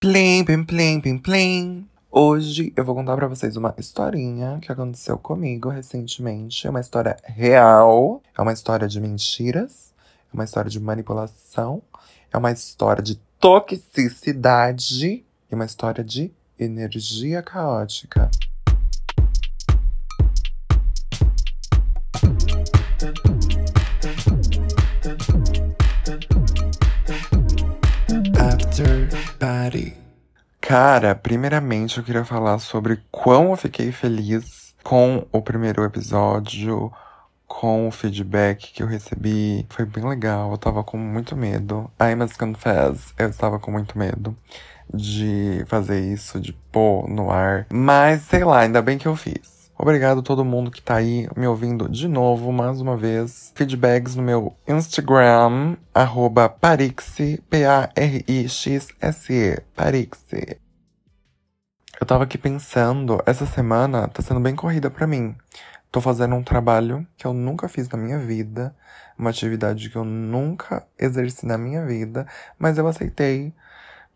Plim, plim, plim, plim, plim. Hoje eu vou contar pra vocês uma historinha que aconteceu comigo recentemente. É uma história real, é uma história de mentiras, é uma história de manipulação, é uma história de toxicidade e uma história de energia caótica. Cara, primeiramente eu queria falar sobre quão eu fiquei feliz com o primeiro episódio, com o feedback que eu recebi. Foi bem legal, eu tava com muito medo. I must confess, eu estava com muito medo de fazer isso, de pôr no ar. Mas sei lá, ainda bem que eu fiz. Obrigado a todo mundo que tá aí me ouvindo de novo, mais uma vez. Feedbacks no meu Instagram, arroba Parixi, P-A-R-I-X-S-E, Parixi. Eu tava aqui pensando, essa semana tá sendo bem corrida para mim. Tô fazendo um trabalho que eu nunca fiz na minha vida, uma atividade que eu nunca exerci na minha vida, mas eu aceitei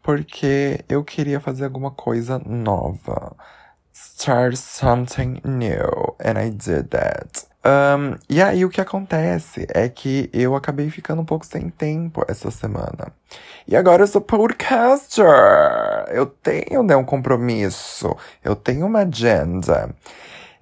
porque eu queria fazer alguma coisa nova start something new. And I did that. Um, e aí o que acontece é que eu acabei ficando um pouco sem tempo essa semana. E agora eu sou podcaster. Eu tenho né, um compromisso. Eu tenho uma agenda.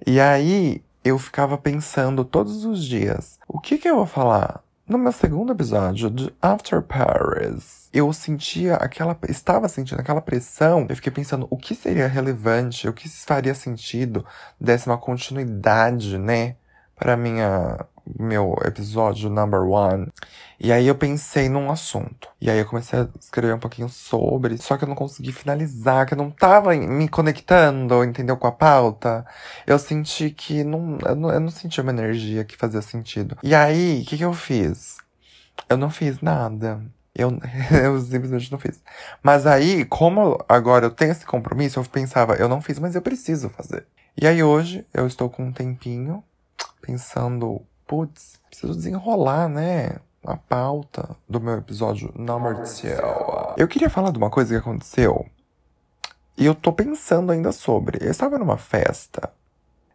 E aí eu ficava pensando todos os dias: o que, que eu vou falar? No meu segundo episódio de After Paris, eu sentia aquela. Estava sentindo aquela pressão. Eu fiquei pensando o que seria relevante, o que faria sentido desse uma continuidade, né? Para minha meu episódio number one. E aí eu pensei num assunto. E aí eu comecei a escrever um pouquinho sobre, só que eu não consegui finalizar, que eu não tava me conectando, entendeu, com a pauta. Eu senti que não, eu não, eu não senti uma energia que fazia sentido. E aí, o que, que eu fiz? Eu não fiz nada. Eu, eu simplesmente não fiz. Mas aí, como agora eu tenho esse compromisso, eu pensava, eu não fiz, mas eu preciso fazer. E aí hoje eu estou com um tempinho pensando putz, preciso desenrolar, né? A pauta do meu episódio number 2. Eu queria falar de uma coisa que aconteceu. E eu tô pensando ainda sobre. Eu estava numa festa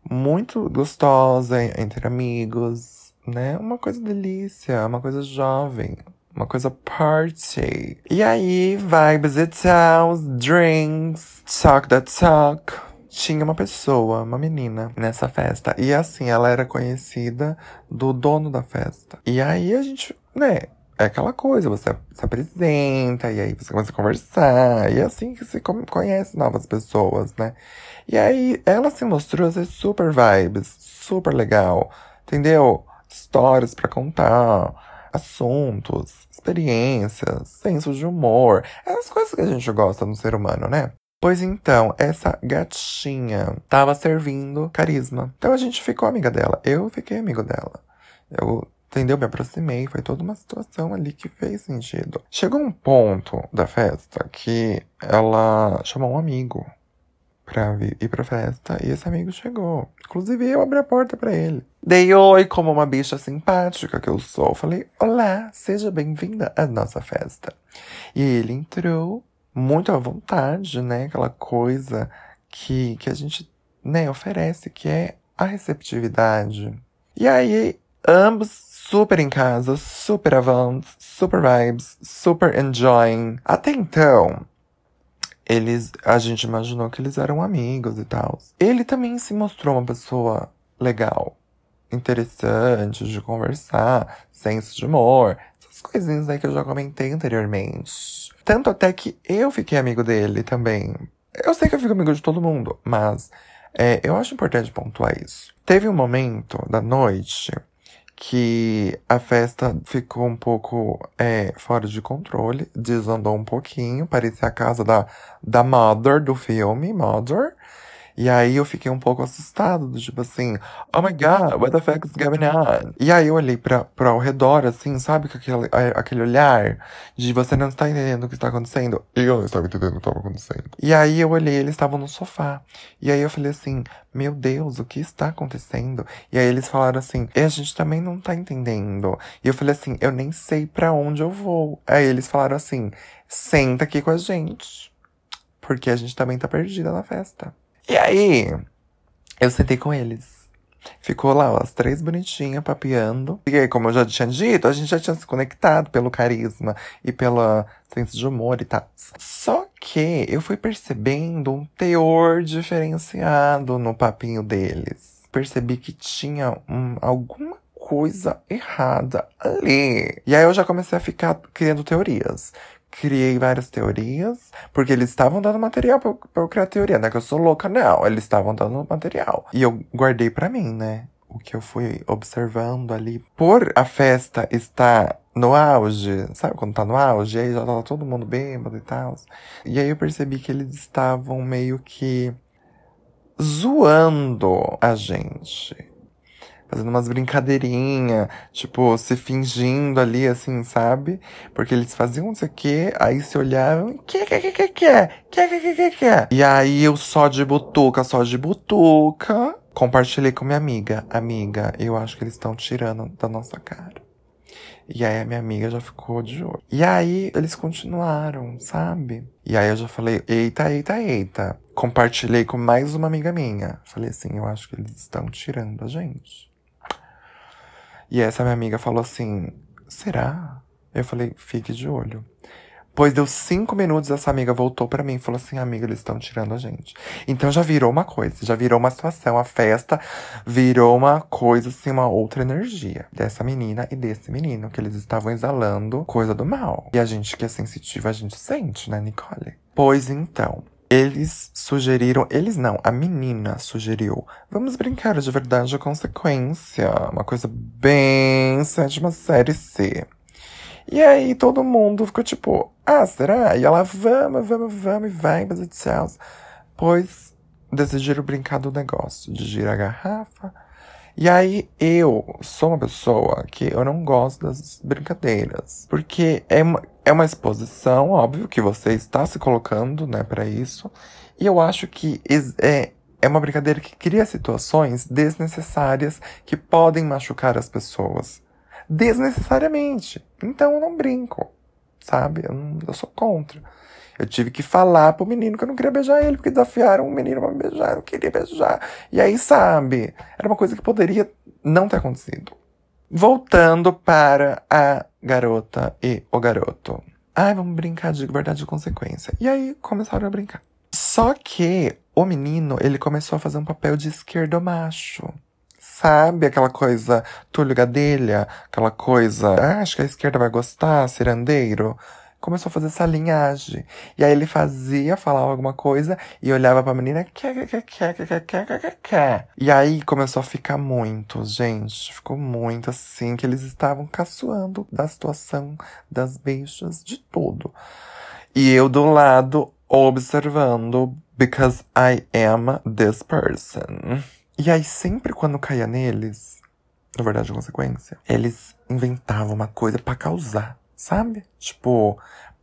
muito gostosa entre amigos, né? Uma coisa delícia, uma coisa jovem, uma coisa party. E aí, vibes e tal, drinks, talk the talk tinha uma pessoa, uma menina, nessa festa. E assim, ela era conhecida do dono da festa. E aí a gente, né, é aquela coisa, você se apresenta, e aí você começa a conversar, e é assim que se conhece novas pessoas, né? E aí ela se mostrou ser super vibes, super legal, entendeu? Histórias para contar, assuntos, experiências, senso de humor, as coisas que a gente gosta no ser humano, né? Pois então, essa gatinha tava servindo carisma. Então a gente ficou amiga dela. Eu fiquei amigo dela. Eu, entendeu? Me aproximei. Foi toda uma situação ali que fez sentido. Chegou um ponto da festa que ela chamou um amigo pra ir pra festa e esse amigo chegou. Inclusive eu abri a porta para ele. Dei oi como uma bicha simpática que eu sou. Falei: Olá, seja bem-vinda à nossa festa. E ele entrou muito à vontade, né? Aquela coisa que, que a gente né, oferece, que é a receptividade. E aí, ambos super em casa, super avantes, super vibes, super enjoying. Até então, eles, a gente imaginou que eles eram amigos e tal. Ele também se mostrou uma pessoa legal, interessante de conversar, senso de humor, essas coisinhas aí que eu já comentei anteriormente. Tanto até que eu fiquei amigo dele também. Eu sei que eu fico amigo de todo mundo, mas é, eu acho importante pontuar isso. Teve um momento da noite que a festa ficou um pouco é, fora de controle, desandou um pouquinho, parecia a casa da, da Mother do filme, Mother. E aí eu fiquei um pouco assustado, tipo assim, oh my god, what the fuck is going on? E aí eu olhei pra, pra ao redor, assim, sabe, com aquele, aquele olhar de você não está entendendo o que está acontecendo. Eu não estava entendendo o que estava acontecendo. E aí eu olhei, eles estavam no sofá. E aí eu falei assim, meu Deus, o que está acontecendo? E aí eles falaram assim, e a gente também não tá entendendo. E eu falei assim, eu nem sei para onde eu vou. Aí eles falaram assim, senta aqui com a gente. porque a gente também tá perdida na festa. E aí, eu sentei com eles. Ficou lá, ó, as três bonitinhas papeando. E aí, como eu já tinha dito, a gente já tinha se conectado pelo carisma e pela senso de humor e tal. Só que eu fui percebendo um teor diferenciado no papinho deles. Percebi que tinha um, alguma coisa errada ali. E aí eu já comecei a ficar criando teorias criei várias teorias, porque eles estavam dando material pra, pra eu criar teoria, não é que eu sou louca, não. Eles estavam dando material. E eu guardei para mim, né? O que eu fui observando ali. Por a festa estar no auge, sabe quando tá no auge? Aí já tava todo mundo bêbado e tal. E aí eu percebi que eles estavam meio que zoando a gente fazendo umas brincadeirinhas, tipo, se fingindo ali, assim, sabe? Porque eles faziam não sei o quê, aí se olhavam, que, que, que, que, que, que, que, que, que, E aí eu só de butuca, só de butuca, compartilhei com minha amiga. Amiga, eu acho que eles estão tirando da nossa cara. E aí a minha amiga já ficou de olho. E aí eles continuaram, sabe? E aí eu já falei, eita, eita, eita. Compartilhei com mais uma amiga minha. Falei assim, eu acho que eles estão tirando a gente. E essa minha amiga falou assim: será? Eu falei: fique de olho. Pois deu cinco minutos, essa amiga voltou para mim e falou assim: amiga, eles estão tirando a gente. Então já virou uma coisa, já virou uma situação. A festa virou uma coisa, assim, uma outra energia dessa menina e desse menino, que eles estavam exalando coisa do mal. E a gente que é sensitiva, a gente sente, né, Nicole? Pois então, eles sugeriram, eles não, a menina sugeriu. Vamos brincar de verdade ou consequência. Uma coisa bem sétima série C. E aí todo mundo ficou tipo, ah, será? E ela, vamos, vamos, vamos, e vai, mas tchau. Pois decidiram brincar do negócio, de girar a garrafa. E aí eu sou uma pessoa que eu não gosto das brincadeiras. Porque é uma, é uma exposição, óbvio, que você está se colocando, né, para isso. E eu acho que é, é uma brincadeira que cria situações desnecessárias que podem machucar as pessoas. Desnecessariamente. Então eu não brinco, sabe? Eu, não, eu sou contra. Eu tive que falar pro menino que eu não queria beijar ele, porque desafiaram o menino pra me beijar, eu não queria beijar. E aí, sabe? Era uma coisa que poderia não ter acontecido. Voltando para a garota e o garoto. Ai, vamos brincar de verdade e consequência. E aí começaram a brincar. Só que o menino, ele começou a fazer um papel de esquerdo macho. Sabe aquela coisa Túlio Gadelha? Aquela coisa, ah, acho que a esquerda vai gostar, cirandeiro começou a fazer essa linhagem. E aí ele fazia, falava alguma coisa e olhava pra menina. E aí começou a ficar muito, gente. Ficou muito assim, que eles estavam caçoando da situação das bichas, de tudo. E eu do lado, observando, because I am this person. E aí sempre quando caía neles, na verdade, consequência, eles inventavam uma coisa para causar sabe? Tipo,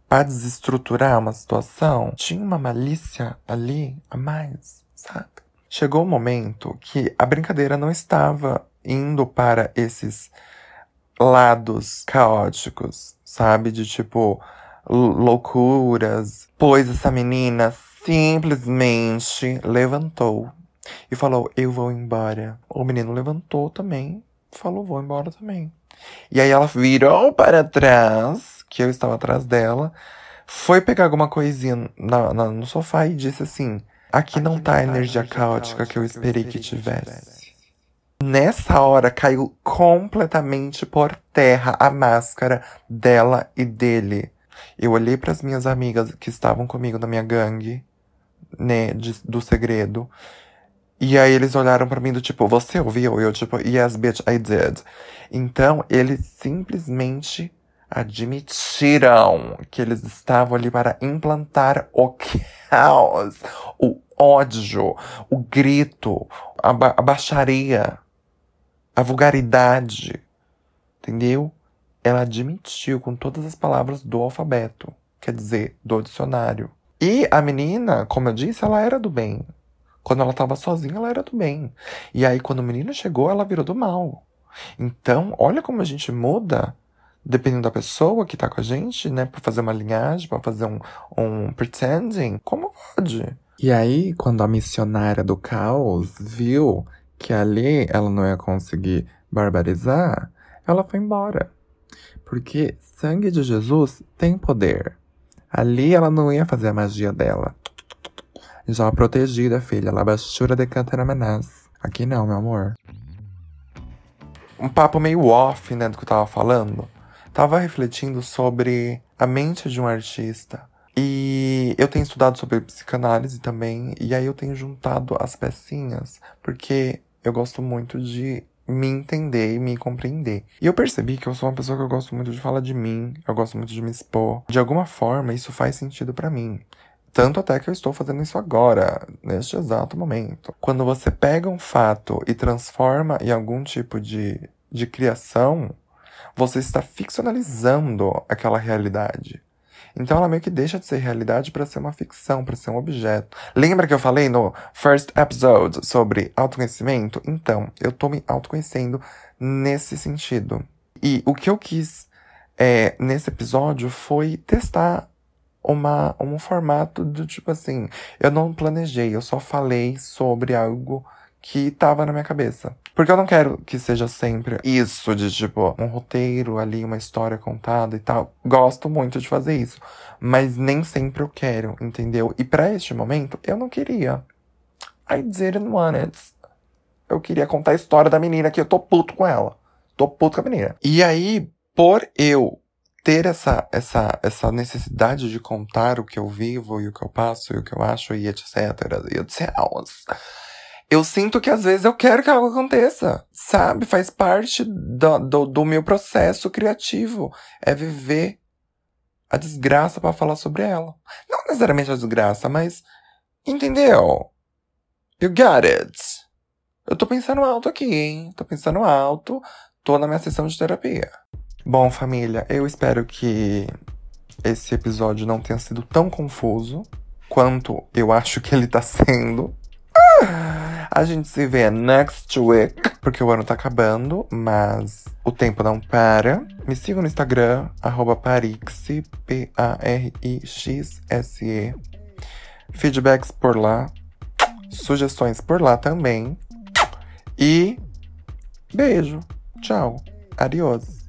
para desestruturar uma situação, tinha uma malícia ali a mais, sabe? Chegou o um momento que a brincadeira não estava indo para esses lados caóticos, sabe? De tipo, loucuras. Pois essa menina simplesmente levantou e falou: Eu vou embora. O menino levantou também, falou: Vou embora também. E aí ela virou para trás, que eu estava atrás dela, foi pegar alguma coisinha na, na, no sofá e disse assim: Aqui, Aqui não tá a energia, energia caótica, caótica que eu esperei que, eu esperei que tivesse. tivesse. Nessa hora caiu completamente por terra a máscara dela e dele. Eu olhei para as minhas amigas que estavam comigo na minha gangue, né, de, do segredo. E aí eles olharam para mim do tipo, você ouviu? E eu tipo, yes, bitch, I did. Então, eles simplesmente admitiram que eles estavam ali para implantar o caos, o ódio, o grito, a, ba a baixaria, a vulgaridade. Entendeu? Ela admitiu com todas as palavras do alfabeto, quer dizer, do dicionário. E a menina, como eu disse, ela era do bem. Quando ela estava sozinha, ela era do bem. E aí, quando o menino chegou, ela virou do mal. Então, olha como a gente muda dependendo da pessoa que tá com a gente, né? Pra fazer uma linhagem, pra fazer um, um pretending, como pode? E aí, quando a missionária do caos viu que ali ela não ia conseguir barbarizar, ela foi embora. Porque sangue de Jesus tem poder. Ali ela não ia fazer a magia dela. Já protegida, filha. Labachura de Cantaramanás. Aqui não, meu amor. Um papo meio off, né, do que eu tava falando. Tava refletindo sobre a mente de um artista. E eu tenho estudado sobre psicanálise também. E aí eu tenho juntado as pecinhas. Porque eu gosto muito de me entender e me compreender. E eu percebi que eu sou uma pessoa que eu gosto muito de falar de mim, eu gosto muito de me expor. De alguma forma, isso faz sentido para mim. Tanto até que eu estou fazendo isso agora, neste exato momento. Quando você pega um fato e transforma em algum tipo de, de criação, você está ficcionalizando aquela realidade. Então ela meio que deixa de ser realidade para ser uma ficção, para ser um objeto. Lembra que eu falei no first episode sobre autoconhecimento? Então, eu tô me autoconhecendo nesse sentido. E o que eu quis é, nesse episódio foi testar uma, um formato do tipo assim. Eu não planejei, eu só falei sobre algo que tava na minha cabeça. Porque eu não quero que seja sempre isso de tipo um roteiro ali, uma história contada e tal. Gosto muito de fazer isso, mas nem sempre eu quero, entendeu? E para este momento eu não queria. I didn't want it. Eu queria contar a história da menina que eu tô puto com ela. Tô puto com a menina. E aí, por eu ter essa, essa, essa necessidade de contar o que eu vivo e o que eu passo e o que eu acho e etc. E etc eu sinto que às vezes eu quero que algo aconteça, sabe? Faz parte do, do, do meu processo criativo. É viver a desgraça para falar sobre ela. Não necessariamente a desgraça, mas. Entendeu? You got it. Eu tô pensando alto aqui, hein? Tô pensando alto. Tô na minha sessão de terapia. Bom, família, eu espero que esse episódio não tenha sido tão confuso quanto eu acho que ele tá sendo. A gente se vê next week, porque o ano tá acabando, mas o tempo não para. Me sigam no Instagram, Parixe, P-A-R-I-X-S-E. Feedbacks por lá, sugestões por lá também. E beijo, tchau, adiós.